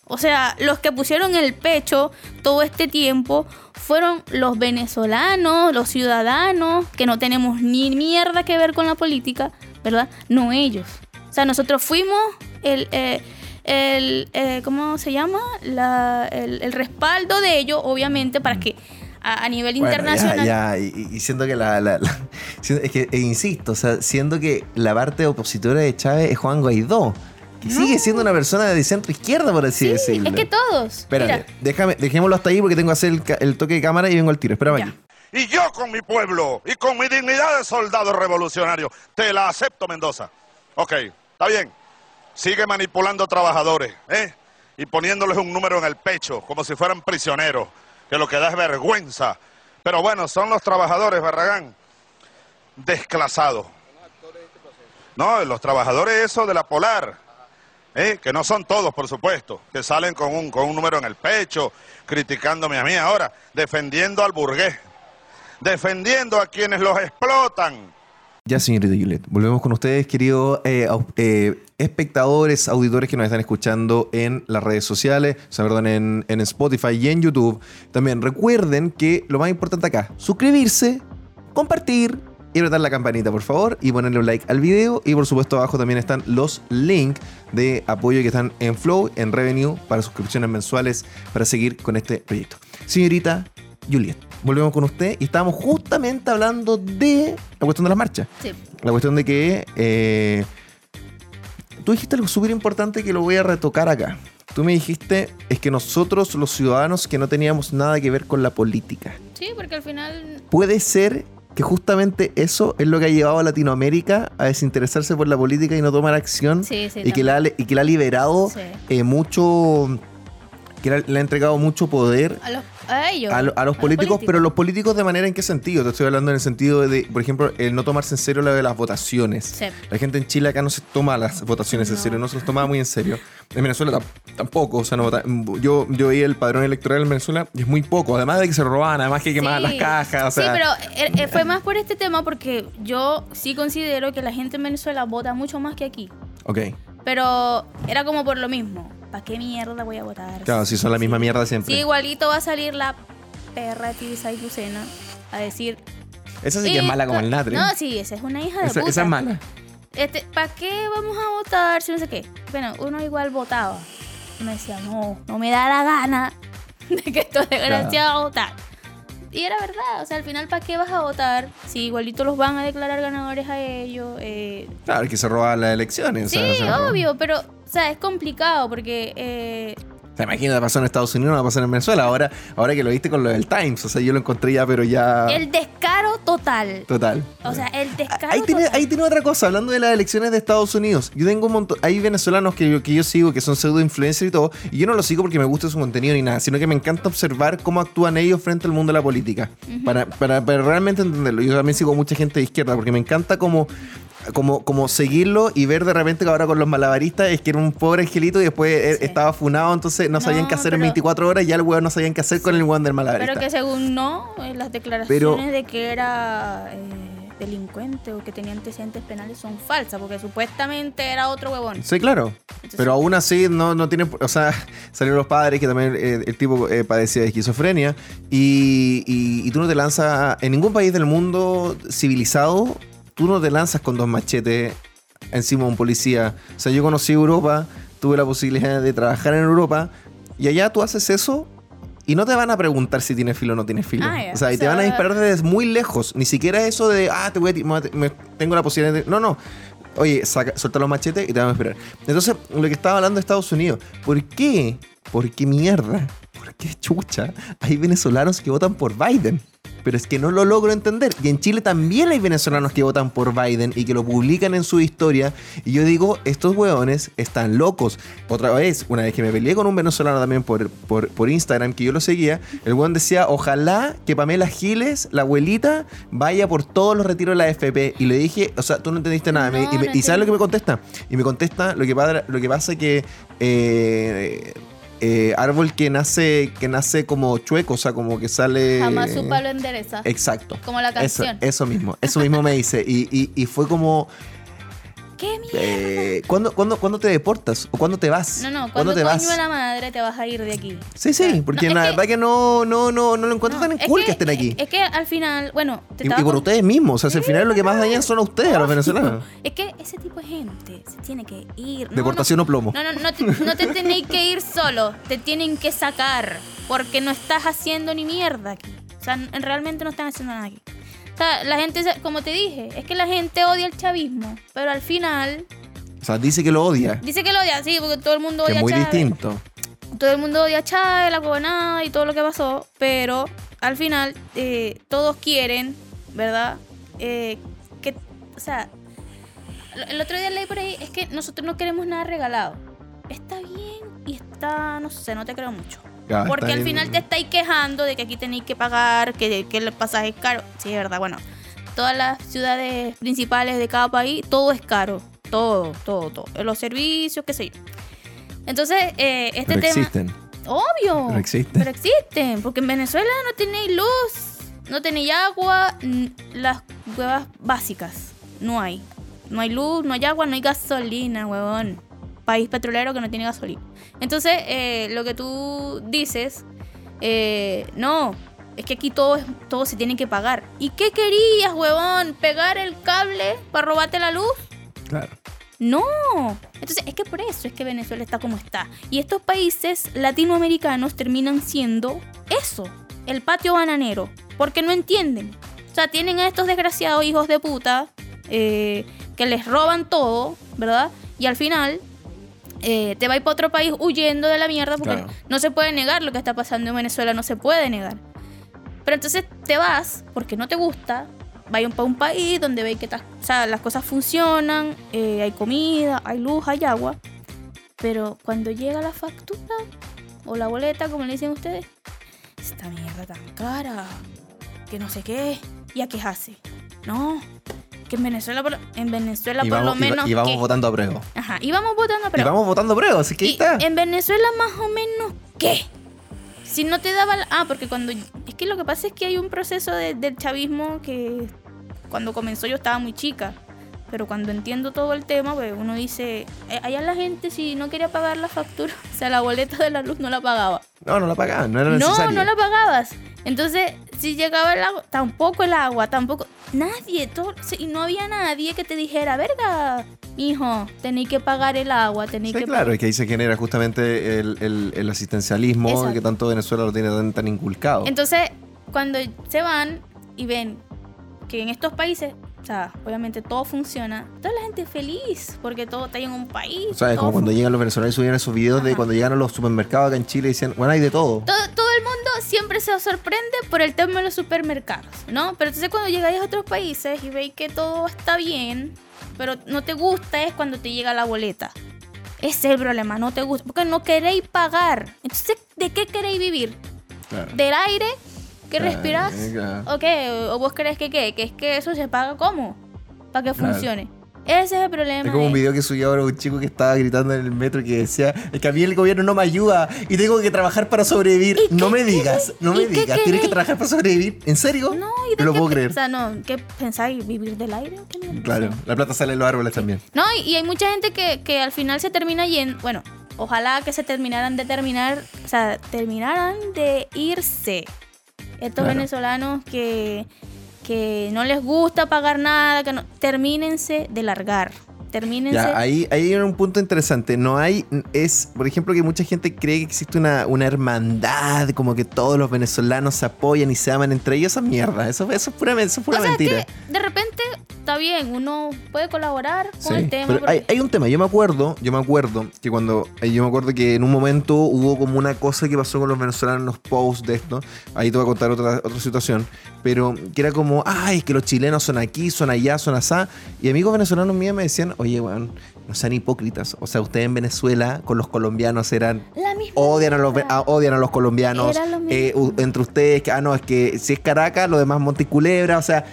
O sea, los que pusieron el pecho todo este tiempo fueron los venezolanos, los ciudadanos, que no tenemos ni mierda que ver con la política, ¿verdad? No ellos. O sea, nosotros fuimos el, eh, el eh, ¿cómo se llama? La- el, el respaldo de ellos, obviamente, para que a, a nivel Bueno, internacional... Ya, ya, y, y siento que la. la- es que, e insisto, o sea, siento que la parte opositora de Chávez es Juan Guaidó, que sigue siendo una persona de centro izquierda, por así Sí, decirlo. es que todos. Espérate, déjame, dejémoslo hasta ahí porque tengo que hacer el toque de cámara y vengo al tiro. Espérame Ya. aquí. Y yo con mi pueblo y con mi dignidad de soldado revolucionario, te la acepto, Mendoza. Ok, está bien. Sigue manipulando trabajadores, ¿eh? Y poniéndoles un número en el pecho, como si fueran prisioneros, que lo que da es vergüenza. Pero bueno, son los trabajadores, Barragán, desclasados. No, los trabajadores eso de la Polar, ¿eh? que no son todos, por supuesto, que salen con un, con un número en el pecho, criticándome a mí ahora, defendiendo al burgués, defendiendo a quienes los explotan. Ya, señorita Juliet, volvemos con ustedes, queridos eh, eh, espectadores, auditores que nos están escuchando en las redes sociales, o sea, perdón, en, en Spotify y en YouTube. También recuerden que lo más importante acá, suscribirse, compartir y apretar la campanita, por favor, y ponerle un like al video. Y por supuesto, abajo también están los links de apoyo que están en Flow, en Revenue, para suscripciones mensuales, para seguir con este proyecto. Señorita Juliet, volvemos con usted y estábamos justamente hablando de la cuestión de las marchas. sí. La cuestión de que eh, tú dijiste algo súper importante que lo voy a retocar acá. Tú me dijiste es que nosotros los ciudadanos que no teníamos nada que ver con la política. Sí, porque al final Puede ser que justamente eso es lo que ha llevado a Latinoamérica a desinteresarse por la política y no tomar acción Sí, sí, y, que la, ha- y que la ha liberado Sí. eh, mucho, que le ha entregado mucho poder a, los, a ellos. a, lo- a los políticos, pero los políticos de manera en qué sentido? Te estoy hablando en el sentido de, por ejemplo, el no tomarse en serio lo de las votaciones. Sí. La gente en Chile acá no se toma las votaciones en serio, no se los toma muy en serio. En Venezuela tam- tampoco, o sea, no vota- yo, yo veía el padrón electoral en Venezuela y es muy poco, además de que se robaban, además que quemaban las Sí. cajas, o sea, Sí, pero eh, eh, fue más por este tema porque yo sí considero que la gente en Venezuela vota mucho más que aquí. ok, Pero era como por lo mismo. ¿Para qué mierda voy a votar? claro, si son la misma mierda siempre. Sí, igualito va a salir la perra Tisa y Lucena a decir... Esa sí que es mala como el natre. No, sí, esa es una hija de esa, puta. esa es mala. Este, ¿Para qué vamos a votar si no sé qué? Bueno, uno igual votaba. Me decía, no, no me da la gana de que estos desgraciados votar. Y era verdad, o sea, al final, ¿para qué vas a votar si igualito los van a declarar ganadores a ellos? Eh, Claro, que se robaban las elecciones. sí, o sea, obvio, pero, o sea, es complicado porque... eh, O sea, imagínate, pasó en Estados Unidos, no va a pasar en Venezuela. Ahora, ahora que lo viste con lo del Times, o sea, yo lo encontré ya, pero ya. el descaro total. Total. O sea, el descaro Ahí tiene, total. ahí tiene otra cosa, hablando de las elecciones de Estados Unidos. Yo tengo un montón, hay venezolanos que yo, que yo sigo que son pseudo influencers y todo, y yo no los sigo porque me gusta su contenido ni nada, sino que me encanta observar cómo actúan ellos frente al mundo de la política, para, para, para realmente entenderlo. Yo también sigo mucha gente de izquierda porque me encanta como, como, como seguirlo y ver de repente que ahora con los malabaristas es que era un pobre angelito y después eh, Sí. estaba funado, entonces no sabían qué hacer en pero- 24 horas y ya el weón no sabían qué hacer con el weón del malabarista. Pero que según no, las declaraciones de que era eh, delincuente o que tenía antecedentes penales son falsas, porque supuestamente era otro huevón. Sí, claro. Pero aún así no, no tiene... O sea, salieron los padres que también eh, el tipo eh, padecía de esquizofrenia y, y- y tú no te lanzas... En ningún país del mundo civilizado, tú no te lanzas con dos machetes encima de un policía. O sea, yo conocí Europa, tuve la posibilidad de trabajar en Europa y allá tú haces eso y no te van a preguntar si tienes filo o no tienes filo. Ah. O sea, y O te van a disparar desde muy lejos. Ni siquiera eso de, ah, te voy a me- tengo la posibilidad de... No, no. Oye, saca, suelta los machetes y te van a esperar. Entonces, lo que estaba hablando de Estados Unidos. ¿Por qué? ¿Por qué mierda? ¿Por qué chucha? Hay venezolanos que votan por Biden. Pero es que no lo logro entender. Y en Chile también hay venezolanos que votan por Biden y que lo publican en su historia. Y yo digo, estos hueones están locos. Otra vez, una vez que me peleé con un venezolano también por, por, por Instagram, que yo lo seguía, el hueón decía, ojalá que Pamela Giles, la abuelita, vaya por todos los retiros de la FP. Y le dije, o sea, tú no entendiste nada. Me- y, me- no y ¿sabes lo que me contesta? Y me contesta lo que, pa- lo que pasa que... eh, eh, árbol que nace que nace como chueco, o sea, como que sale... Jamás su palo endereza. Exacto. Como la Eso, canción. eso mismo, eso mismo me dice. Y, y- y fue como, ¿Qué mierda? eh, ¿cuándo, cuándo, cuándo te deportas? ¿O cuándo te vas? No, no, ¿Cuándo cuando te vas? a la madre te vas a ir de aquí. Sí, sí, porque No, es la que- verdad que no, no, no, no lo encuentro No, tan es cool que, estén aquí. Es que al final, bueno, te y, y por ustedes mismos. O sea, si al final lo que más dañan son a ustedes, a los venezolanos. Es que ese tipo de gente se tiene que ir. No, Deportación o plomo. No, no, no te, no te tenéis que ir solo. Te tienen que sacar. Porque no estás haciendo ni mierda aquí. O sea, realmente no están haciendo nada aquí. O sea, la gente, como te dije, es que la gente odia el chavismo. Pero al final, O sea, dice que lo odia. dice que lo odia, sí, porque todo el mundo odia muy a Chávez. distinto. Todo el mundo odia a Chávez, la gobernada y todo lo que pasó, pero al final eh, todos quieren, ¿verdad? Eh, que, o sea, el otro día leí por ahí, es que nosotros no queremos nada regalado. Está bien y está, no sé, no te creo mucho. Porque al bien. final te estáis quejando de que aquí tenéis que pagar, que, que el pasaje es caro. Sí, es verdad, bueno. Todas las ciudades principales de cada país, todo es caro. Todo, todo, todo. Los servicios, qué sé yo. Entonces, eh, este Pero tema... existen. Obvio. Pero existen. Pero existen. Porque en Venezuela no tenéis luz, no tenéis agua, las huevas básicas. No hay. No hay luz, no hay agua, no hay gasolina, huevón. País petrolero que no tiene gasolina. Entonces, eh, lo que tú dices, eh, no, es que aquí todo, es, todo se tiene que pagar. ¿Y qué querías, huevón? ¿Pegar el cable para robarte la luz? Claro. No. Entonces, es que por eso es que Venezuela está como está. Y estos países latinoamericanos terminan siendo eso, el patio bananero. Porque no entienden. O sea, tienen a estos desgraciados hijos de puta eh, que les roban todo, ¿verdad? Y al final eh, te vas para otro país huyendo de la mierda porque Claro. no se puede negar lo que está pasando en Venezuela, no se puede negar. Pero entonces te vas porque no te gusta, vayan para un país donde veis que o sea, las cosas funcionan, eh, hay comida, hay luz, hay agua. Pero cuando llega la factura o la boleta, como le dicen ustedes, esta mierda tan cara, que no sé qué, ¿y a qué hace? No, que en Venezuela, por, en Venezuela por lo menos. y vamos que- votando a prueba. Ajá, y vamos votando, pero. y vamos votando a prueba, así que ahí está. En Venezuela más o menos, ¿qué? Si no te daba... la- Ah, porque cuando... Es que lo que pasa es que hay un proceso de- del chavismo que cuando comenzó yo estaba muy chica. Pero cuando entiendo todo el tema, pues uno dice... eh, allá la gente si no quería pagar la factura, o sea, la boleta de la luz no la pagaba. No, no la pagaban, no era No, necesario. no la pagabas. Entonces, si llegaba el agua, tampoco el agua, tampoco. Nadie, todo, y no había nadie que te dijera, verga, hijo, tenéis que pagar el agua, tenéis Sí, que claro, es que ahí se genera justamente el, el- el asistencialismo Exacto. que tanto Venezuela lo tiene tan, tan inculcado. Entonces, cuando se van y ven que en estos países, o sea, obviamente todo funciona, toda la gente feliz porque todo está en un país. o sea, es todo como cuando llegan los venezolanos y subían esos videos de cuando llegan a los supermercados acá en Chile y dicen, bueno, hay de todo. todo, todo el mundo siempre se sorprende por el tema de los supermercados, ¿no? Pero entonces cuando llegáis a otros países y veis que todo está bien, pero no te gusta es cuando te llega la boleta. Ese es el problema, no te gusta, porque no queréis pagar. Entonces, ¿de qué queréis vivir? Claro. ¿Del aire que Claro, respiras? claro. ¿O qué? ¿O vos crees que qué? Que es que eso se paga cómo? Para que Claro. funcione. Ese es el problema. Es como un de- video que subió ahora un chico que estaba gritando en el metro que decía, es que a mí el gobierno no me ayuda y tengo que trabajar para sobrevivir. ¿Y No me queréis? digas, no me ¿Y digas, tienes que trabajar para sobrevivir. ¿En serio? No, ¿y de lo qué puedo creer. O sea, no, ¿qué pensáis? ¿Vivir del aire? Claro, la plata sale en los árboles también. No, y, y hay mucha gente que, que al final se termina yendo. Bueno, ojalá que se terminaran de terminar. O sea, terminaran de irse. Estos Claro. venezolanos que, que no les gusta pagar nada, que no. Termínense de largar. Termínense. Ya, ahí, ahí hay un punto interesante. No hay, es, por ejemplo, que mucha gente cree que existe una, una hermandad, como que todos los venezolanos se apoyan y se aman entre ellos. Esa mierda, eso, eso es pura, eso es pura o sea, mentira. que de repente está bien, uno puede colaborar con Sí, el tema. pero porque- hay, hay un tema, yo me acuerdo, yo me acuerdo que cuando, eh, yo me acuerdo que en un momento hubo como una cosa que pasó con los venezolanos en los posts de esto, ahí te voy a contar otra, otra situación, pero que era como, ay, es que los chilenos son aquí, son allá, son asá, y amigos venezolanos míos me decían, oye, weón, no sean hipócritas, o sea, ustedes en Venezuela con los colombianos eran... La misma Odian a, los, ah, odian a los colombianos. Lo eh, entre ustedes, que, ah, no, es que si es Caracas, lo demás Monticulebra, o sea,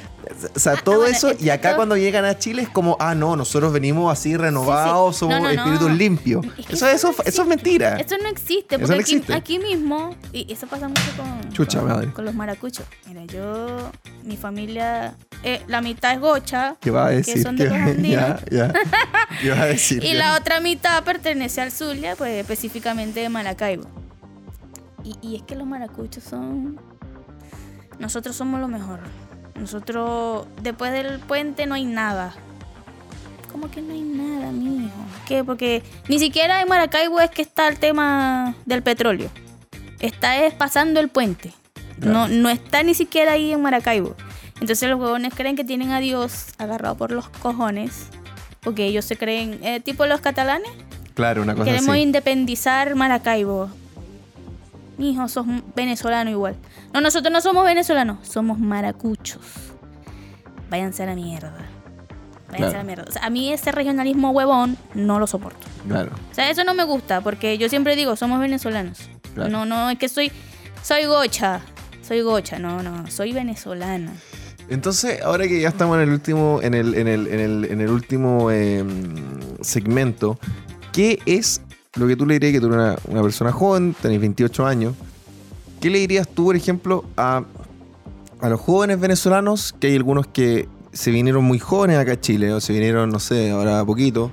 o sea Ah, todo bueno, eso. es Y acá todo- cuando llegan a Chile es como, ah, no, nosotros venimos así renovados, Sí, sí. somos No, no, no. espíritus limpios. Es que Eso, eso, eso es mentira. Eso no existe, porque aquí, existe. aquí mismo, y eso pasa mucho con, Chucha con, madre. con los maracuchos. Mira, yo, mi familia, eh, la mitad es gocha ¿Qué va a decir? que son de ¿Qué- los andinos, ya, ya. ¿Qué va a decir? y Ya. la otra mitad pertenece al Zulia, pues específicamente de Maracaibo. Y, y es que los maracuchos son... Nosotros somos lo mejor. Nosotros, después del puente no hay nada. ¿Cómo que no hay nada, mijo? ¿Qué? Porque ni siquiera en Maracaibo es que está el tema del petróleo. Está es pasando el puente. No, no está ni siquiera ahí en Maracaibo. Entonces los huevones creen que tienen a Dios agarrado por los cojones. Porque ellos se creen, eh, tipo los catalanes, Claro, una cosa queremos así. independizar Maracaibo. Mijo, sos venezolano igual. No, nosotros no somos venezolanos, somos maracuchos. Váyanse a la mierda. Váyanse Claro. a la mierda. O sea, a mí ese regionalismo huevón no lo soporto. Claro. O sea, eso no me gusta porque yo siempre digo, somos venezolanos. Claro. No, no, es que soy, soy gocha. Soy gocha, no, no, soy venezolana. Entonces, ahora que ya estamos en el último, en el, en el, en el, en el último eh, segmento, ¿qué es lo que tú le dirías que tú eres una, una persona joven, tenés 28 años? ¿Qué le dirías tú, por ejemplo, a, a los jóvenes venezolanos, que hay algunos que se vinieron muy jóvenes acá a Chile, o se vinieron, no sé, ahora a poquito,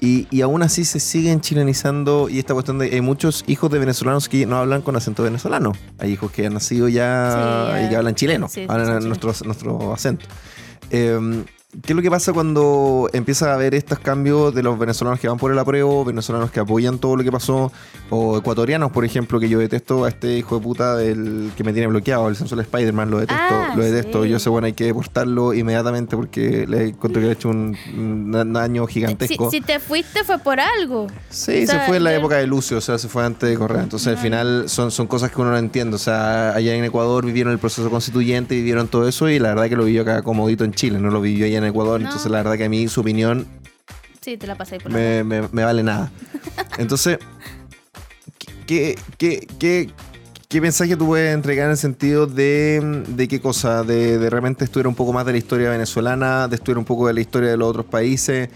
y, y aún así se siguen chilenizando, y esta cuestión de, hay muchos hijos de venezolanos que no hablan con acento venezolano. Hay hijos que han nacido ya Sí, y que hablan chileno, Sí, hablan sí. nuestro, nuestro acento. Eh, ¿Qué es lo que pasa cuando empieza a haber estos cambios de los venezolanos que van por el apruebo, venezolanos que apoyan todo lo que pasó, o ecuatorianos, por ejemplo, que yo detesto a este hijo de puta del que me tiene bloqueado, el sensual Spider-Man, lo detesto, Ah, lo detesto. sí. Yo sé, bueno, hay que deportarlo inmediatamente porque le encuentro que le ha hecho un, un daño gigantesco. si te fuiste fue por algo. Sí, O sea, se fue en la yo- época de Lucio, o sea, se fue antes de Correa. Entonces, al final, son, son cosas que uno no entiende. O sea, allá en Ecuador vivieron el proceso constituyente, vivieron todo eso, y la verdad que lo vivió acá comodito en Chile, no lo vivió allá en Ecuador. No. Entonces, la verdad que a mí su opinión Sí, te la pasé por la me, me- me vale nada. Entonces, ¿qué, qué, qué, qué mensaje tú puedes entregar en el sentido de, de qué cosa? De, de realmente estudiar un poco más de la historia venezolana, de estudiar un poco de la historia de los otros países,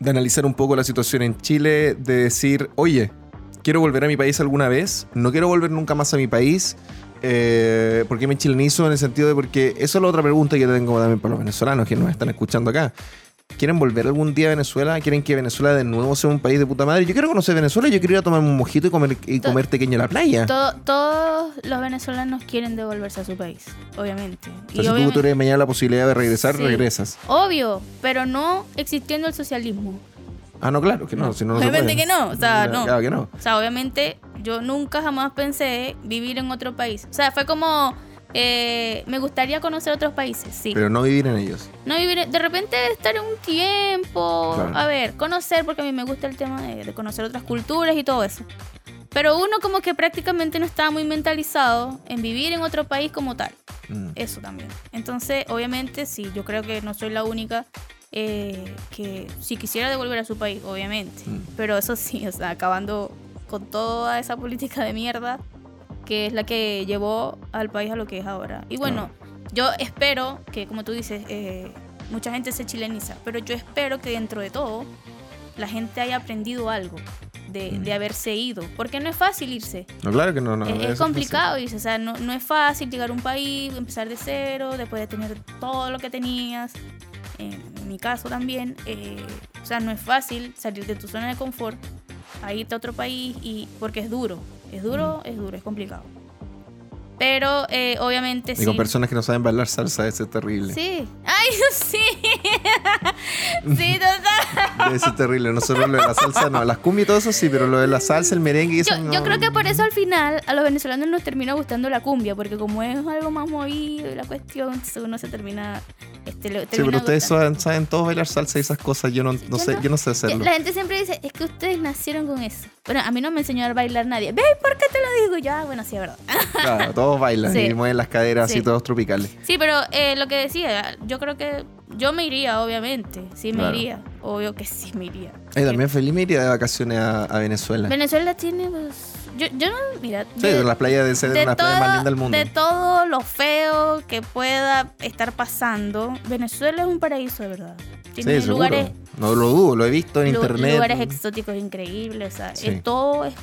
de analizar un poco la situación en Chile, de decir, oye, quiero volver a mi país alguna vez, no quiero volver nunca más a mi país. Eh, ¿Por qué me chilenizo? En el sentido de porque eso es la otra pregunta que tengo también para los venezolanos que nos están escuchando acá. ¿Quieren volver algún día a Venezuela? ¿Quieren que Venezuela de nuevo sea un país de puta madre? Yo quiero conocer Venezuela, yo quiero ir a tomarme un mojito y comer, y comer tequeño en la playa. To- todos los venezolanos quieren devolverse a su país, obviamente. O sea, Y si tú obviamente- tuvieras mañana la posibilidad de regresar, Sí. regresas. Obvio, pero no existiendo el socialismo. Ah, no, claro, que no, si no, no se Obviamente puede. que no, o sea, no. Claro que no. O sea, obviamente yo nunca jamás pensé vivir en otro país. O sea, fue como, eh, me gustaría conocer otros países, sí. Pero no vivir en ellos. no vivir, de repente estar un tiempo, Claro. a ver, conocer, porque a mí me gusta el tema de, de conocer otras culturas y todo eso. Pero uno como que prácticamente no estaba muy mentalizado en vivir en otro país como tal. Mm. Eso también. Entonces, obviamente, sí, yo creo que no soy la única eh, que si quisiera devolver a su país, obviamente. Mm. Pero eso sí, o sea, acabando con toda esa política de mierda que es la que llevó al país a lo que es ahora. Y bueno, yo espero que, como tú dices, eh, mucha gente se chileniza, pero yo espero que dentro de todo la gente haya aprendido algo de, Mm. de haberse ido, porque no es fácil irse. No, claro que no. no Es, es complicado irse, o sea, no, no es fácil llegar a un país, empezar de cero, después de tener todo lo que tenías. En mi caso también, eh, o sea, no es fácil salir de tu zona de confort a irte a otro país y porque es duro, es duro, es duro, es complicado. Pero eh, obviamente fácil. Y con sí. personas que no saben bailar salsa, eso es terrible. Sí. Ay, sí. sí, total. Debe ser terrible. Nosotros lo de la salsa, no, las cumbias y todo eso sí, pero lo de la salsa, el merengue y eso Yo, no. yo creo que por eso al final a los venezolanos nos termina gustando la cumbia, porque como es algo más movido y la cuestión, uno se termina. Sí, pero ustedes saben, saben todos bailar salsa y esas cosas. Yo no, no Yo sé, no. yo no sé hacerlo. La gente siempre dice, es que ustedes nacieron con eso. Bueno, a mí no me enseñó a bailar nadie. ¿Ve? ¿Por qué te lo digo? Ya, bueno, sí, es verdad. Claro, todos bailan Sí. y mueven las caderas Sí. así, todos tropicales. Sí, pero eh, lo que decía, yo creo que yo me iría, obviamente. Sí, me Claro. iría. Obvio que sí me iría. Y también feliz me iría de vacaciones a, a Venezuela. Venezuela tiene, pues. Yo, yo no, mira. Sí, de- las playas de ser de una playa más todo- linda del mundo. De todo lo feo que pueda estar pasando, Venezuela es un paraíso de verdad. Tiene Sí, seguro. lugares, No lo dudo, lo he visto en lu- internet. lugares exóticos increíbles, o sea, Sí. todo es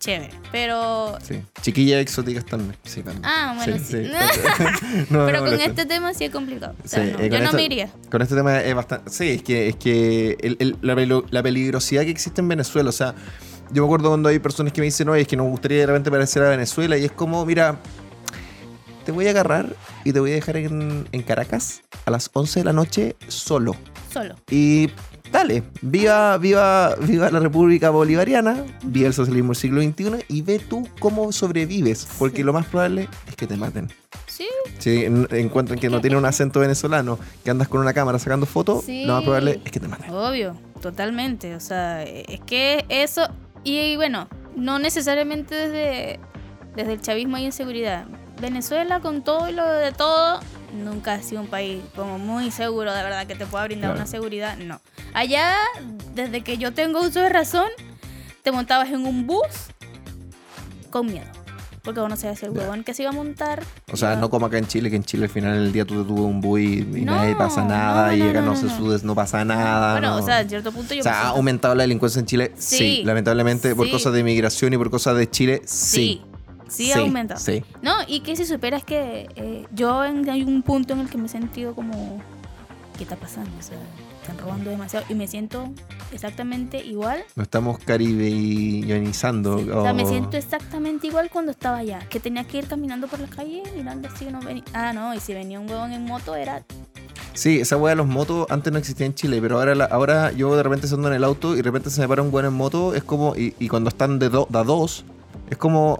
chévere. Pero, Sí. Chiquillas exóticas también. Sí, también. Ah, bueno, sí. No, pero no, con este tema sí es complicado. O sea, Sí, no, eh, yo no esto- me iría. Con este tema es bastante. Sí, es que, es que el- el- la, la peligrosidad que existe en Venezuela, o sea, yo me acuerdo cuando hay personas que me dicen, oye, es que nos gustaría de repente parecer a Venezuela, y es como, mira, te voy a agarrar y te voy a dejar en, en Caracas a las 11 de la noche solo. Solo. Y dale, viva, viva, viva la República Bolivariana, viva el socialismo del siglo XXI y ve tú cómo sobrevives, porque Sí. lo más probable es que te maten. Sí, Si en- encuentran que no tiene un acento venezolano, que andas con una cámara sacando fotos, Sí. lo más probable es que te maten. obvio, totalmente. O sea, es que eso. Y bueno, no necesariamente desde, desde el chavismo hay inseguridad. Venezuela, con todo y lo de todo, nunca ha sido un país como muy seguro, de verdad, que te pueda brindar Claro. una seguridad. No. Allá, desde que yo tengo uso de razón, te montabas en un bus con miedo. Porque uno sabía si el huevón que se iba a montar. O sea, no como acá en Chile, que en Chile al final del día tú te tuvo un bui y No, nadie pasa nada, no, y no, acá no, se sudes, no pasa nada. Bueno, no. o sea, en cierto punto yo O sea, ¿ha aumentado la delincuencia en Chile? Sí. Sí. Lamentablemente, por cosas de inmigración y por cosas de Chile, sí. Sí, sí, ha aumentado. Sí. No, y que si supera es que eh, yo en- hay un punto en el que me he sentido como, ¿qué está pasando? O sea, están robando demasiado. Y me siento exactamente igual. Nos estamos caribellonizando. Sí, O sea, me oh. siento exactamente igual cuando estaba allá. Que tenía que ir caminando por la calle mirando así. No venía. Ah, no, y si venía un huevón en moto era... Sí, esa weá de los motos antes no existía en Chile, pero ahora, la- ahora yo de repente ando en el auto y de repente se me para un weón en moto, es como, y, y cuando están de, do- de a dos, es como,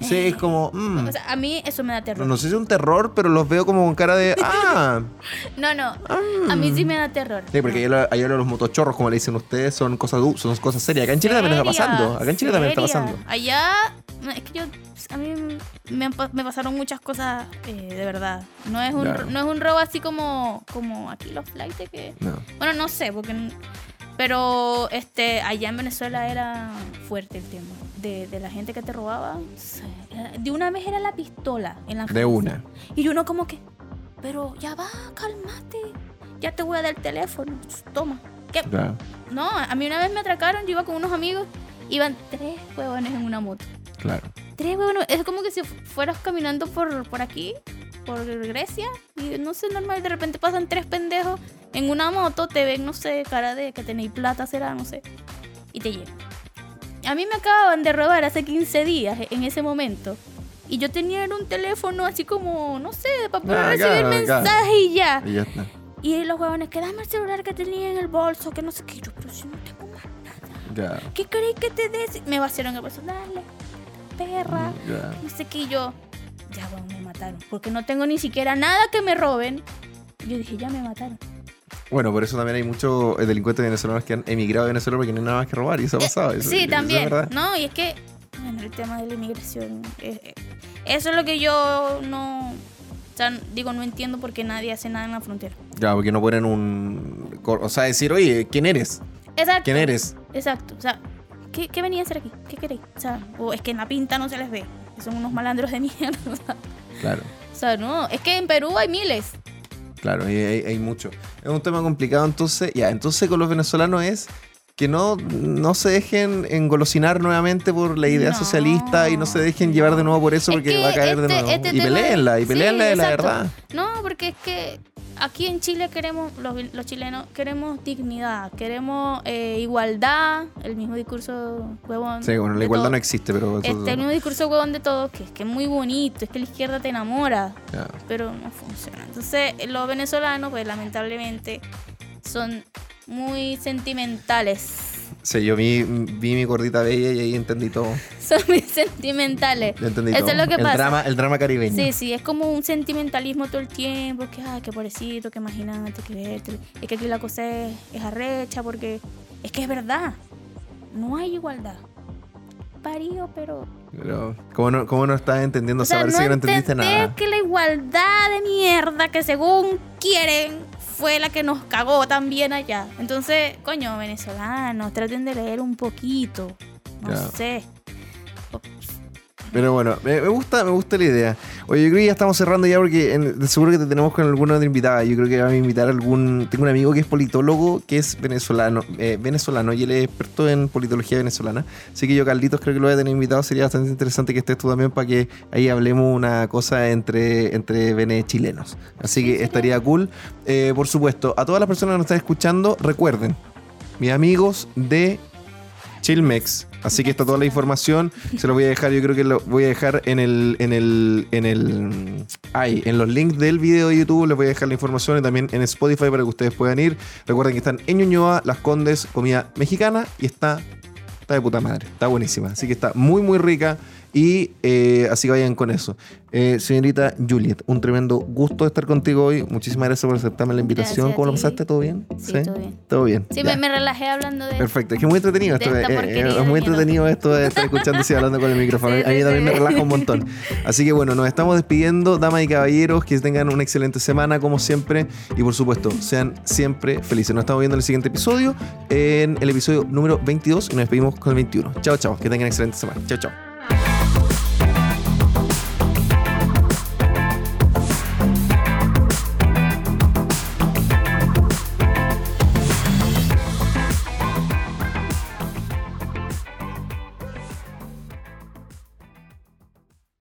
sí, es como, mm. O sea, a mí eso me da terror. no sé si es un terror, pero los veo como con cara de, ah, No, no. A mí sí me da terror. sí, porque allá, allá los motochorros, como le dicen ustedes, son cosas, du- son cosas serias. Acá en Chile también está pasando, acá en Chile también está pasando. Allá, no, es que yo, a mí me, han pa- me pasaron muchas cosas eh, de verdad. No es un, Claro. no es un robo así como, como aquí los flights que... No. Bueno, no sé, porque... n- Pero este, allá en Venezuela era fuerte el tema. De, de la gente que te robaba. De una vez era la pistola en la De una. Y uno como que, pero ya va, cálmate. Ya te voy a dar el teléfono. Toma. ¿Qué? Claro, No, a mí una vez me atracaron, yo iba con unos amigos, iban tres huevones en una moto. claro. Tres huevones, es como que si fu- fueras caminando por, por aquí, por Grecia, y no sé, normal, de repente pasan tres pendejos en una moto, te ven, no sé, cara de que tenéis plata, será, no sé, y te llevan. A mí me acababan de robar hace 15 días en ese momento. Y yo tenía un teléfono así como, no sé, para poder Ah, recibir mensajes y ya. Y ya está. Y los huevones, que dame el celular que tenía en el bolso, que no sé qué. Yo, pero si no tengo más nada. Ya. ¿Qué queréis que te des? Me vaciaron el bolso. Dale, perra. Ya. No sé qué. Y yo, ya, weón, me mataron. Porque no tengo ni siquiera nada que me roben. Yo dije, ya me mataron. Bueno, por eso también hay muchos eh, delincuentes venezolanos que han emigrado a Venezuela porque no hay nada más que robar y eso ha Eh, pasado. eso- sí, eso es también. verdad. no, y es que, bueno, el tema de la inmigración. eh, eh, eso es lo que yo no. O sea, digo, no entiendo por qué nadie hace nada en la frontera. Claro, porque no ponen un. O sea, decir, oye, ¿quién eres? Exacto. ¿Quién eres? Exacto. O sea, ¿qué, qué venía a hacer aquí? ¿Qué queréis? O sea, o es que en la pinta no se les ve. Son unos malandros de mierda. Claro, O sea, no. Es que en Perú hay miles. Claro, hay, hay mucho. Es un tema complicado, entonces. Ya, entonces con los venezolanos es que no, no se dejen engolosinar nuevamente por la idea No. socialista y no se dejen llevar de nuevo por eso Es porque que va a caer de este- nuevo. este y peleenla, y Sí, peleenla de la exacto. verdad. No, porque es que aquí en Chile queremos, los, los chilenos, queremos dignidad, queremos eh, igualdad, el mismo discurso huevón. Sí, bueno, la igualdad todo. no existe, pero eso. Este, el mismo discurso huevón de todos, que es que es muy bonito, es que la izquierda te enamora, pero no funciona. Entonces, los venezolanos, pues lamentablemente, son muy sentimentales. Sí, yo vi, vi mi gordita bella y ahí entendí todo. Son muy sentimentales. Yo entendí Eso todo. es lo que el pasa. Drama, el drama caribeño. Sí, sí, es como un sentimentalismo todo el tiempo, que ay, qué pobrecito, que imagínate, que verte. Es que aquí la cosa es, es arrecha porque es que es verdad. No hay igualdad. Parío, pero. Pero, ¿cómo no, cómo no estás entendiendo? O sea, parece no que no entendiste nada. que la igualdad de mierda que según quieren fue la que nos cagó también allá. Entonces, coño, venezolanos, traten de leer un poquito. No Ya. sé. Pero bueno, me, gusta, me gusta la idea. Oye, yo creo que ya estamos cerrando ya porque seguro que te tenemos con alguna otra invitada. Yo creo que vamos a invitar algún. Tengo un amigo que es politólogo, que es venezolano, eh, venezolano y él es experto en politología venezolana. Así que yo, Carlitos, creo que lo voy a tener invitado. Sería bastante interesante que estés tú también para que ahí hablemos una cosa entre, entre chilenos. Así que estaría cool. Eh, por supuesto, a todas las personas que nos están escuchando, recuerden, mis amigos de Chilmex. Así que está toda la información. Se lo voy a dejar, yo creo que lo voy a dejar en el, en el, en el, ay, en los links del video de YouTube. Les voy a dejar la información y también en Spotify para que ustedes puedan ir. Recuerden que están en Ñuñoa, Las Condes, comida mexicana y está, está de puta madre. Está buenísima. Así que está muy, muy rica. Y eh, así que vayan con eso. Eh, señorita Juliet, un tremendo gusto estar contigo hoy. Muchísimas gracias por aceptarme la invitación. Gracias ¿Cómo lo pasaste? ¿Todo bien? Sí, todo bien. Todo bien. Sí, me, me relajé hablando de Perfecto, es que es muy entretenido esto. eh, es muy entretenido esto de estar escuchando y hablando con el micrófono. Sí, a mí sí, también me relaja un montón. Así que bueno, nos estamos despidiendo, damas y caballeros, que tengan una excelente semana como siempre y por supuesto, sean siempre felices. Nos estamos viendo en el siguiente episodio, en el episodio número 22 y nos despedimos con el 21. Chao, chao, que tengan excelente semana. Chao, chao.